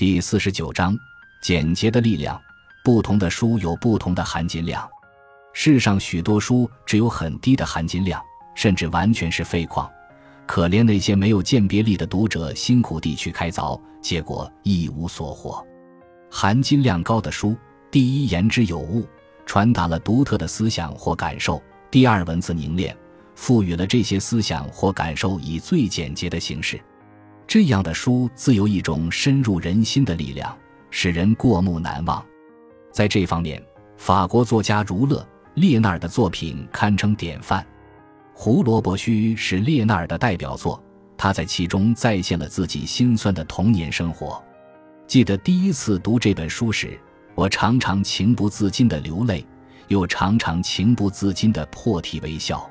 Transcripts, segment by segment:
第四十九章：简洁的力量。不同的书有不同的含金量。世上许多书只有很低的含金量，甚至完全是废矿。可怜那些没有鉴别力的读者，辛苦地去开凿，结果一无所获。含金量高的书，第一言之有物，传达了独特的思想或感受；第二文字凝练，赋予了这些思想或感受以最简洁的形式。这样的书自有一种深入人心的力量，使人过目难忘。在这方面，法国作家儒勒·列纳尔的作品堪称典范。《胡萝卜须》是列纳尔的代表作，他在其中再现了自己心酸的童年生活。记得第一次读这本书时，我常常情不自禁地流泪，又常常情不自禁地破涕为笑。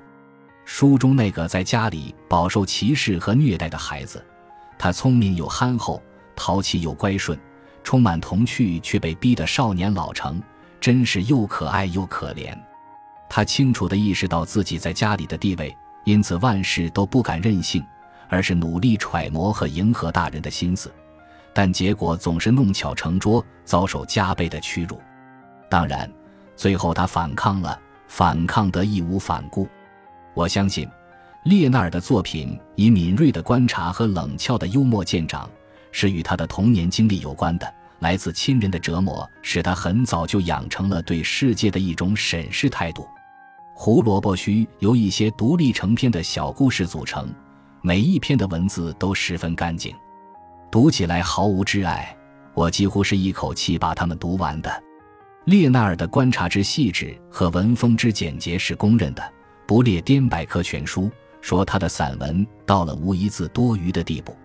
书中那个在家里饱受歧视和虐待的孩子。他聪明又憨厚，淘气又乖顺，充满童趣，却被逼得少年老成，真是又可爱又可怜。他清楚地意识到自己在家里的地位，因此万事都不敢任性，而是努力揣摩和迎合大人的心思，但结果总是弄巧成拙，遭受加倍的屈辱。当然，最后他反抗了，反抗得义无反顾。我相信。列纳尔的作品以敏锐的观察和冷峭的幽默见长，是与他的童年经历有关的。来自亲人的折磨，使他很早就养成了对世界的一种审视态度。《胡萝卜须》由一些独立成篇的小故事组成，每一篇的文字都十分干净，读起来毫无挚爱。我几乎是一口气把它们读完的。列纳尔的观察之细致和文风之简洁是公认的，不列颠百科全书。说他的散文到了无一字多余的地步，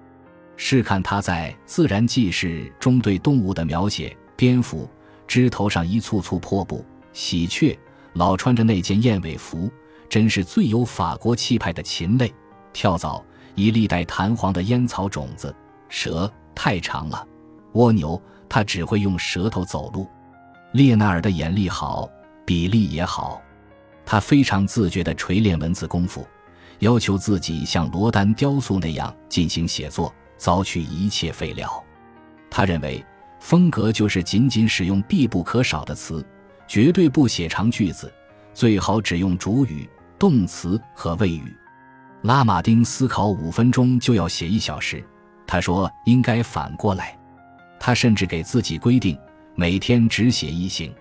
试看他在《自然纪事》中对动物的描写：蝙蝠枝头上一簇簇破布，喜鹊老穿着那件燕尾服，真是最有法国气派的禽类；跳蚤一粒带弹簧的烟草种子；蛇太长了；蜗牛它只会用舌头走路。列纳尔的眼力好，笔力也好，他非常自觉地锤炼文字功夫。要求自己像罗丹雕塑那样进行写作，凿去一切废料。他认为，风格就是仅仅使用必不可少的词，绝对不写长句子，最好只用主语、动词和谓语。拉马丁思考五分钟就要写一小时，他说应该反过来。他甚至给自己规定每天只写一行。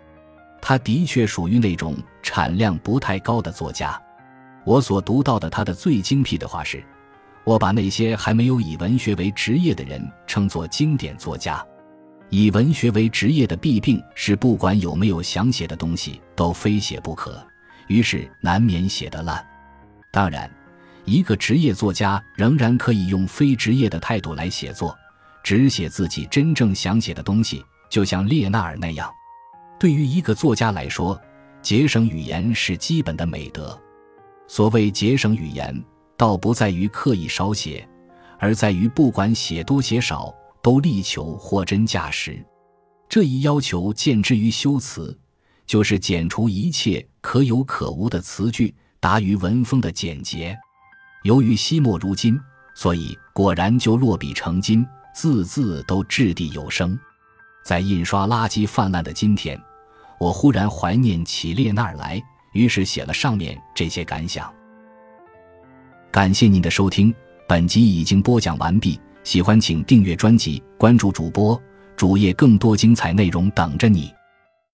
他的确属于那种产量不太高的作家。我所读到的他的最精辟的话是：我把那些还没有以文学为职业的人称作经典作家。以文学为职业的弊病是，不管有没有想写的东西，都非写不可，于是难免写得烂。当然，一个职业作家仍然可以用非职业的态度来写作，只写自己真正想写的东西，就像列纳尔那样。对于一个作家来说，节省语言是基本的美德。所谓节省语言，倒不在于刻意少写，而在于不管写多写少，都力求货真价实。这一要求见之于修辞，就是剪除一切可有可无的词句，达于文风的简洁。由于惜墨如金，所以果然就落笔成金，字字都掷地有声。在印刷垃圾泛滥的今天，我忽然怀念起列那儿来。于是写了上面这些感想。感谢您的收听，本集已经播讲完毕。喜欢请订阅专辑，关注主播主页，更多精彩内容等着你。